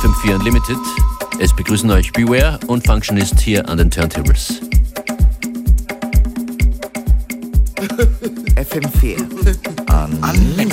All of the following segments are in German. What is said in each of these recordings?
FM4 Unlimited. Es begrüßen euch Beware und Functionist hier an den Turntables. FM4 Unlimited.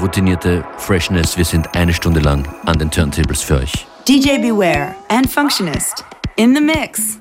Routinierte Freshness. Wir sind eine Stunde lang an den Turntables für euch. DJ Beware and Functionist in the mix.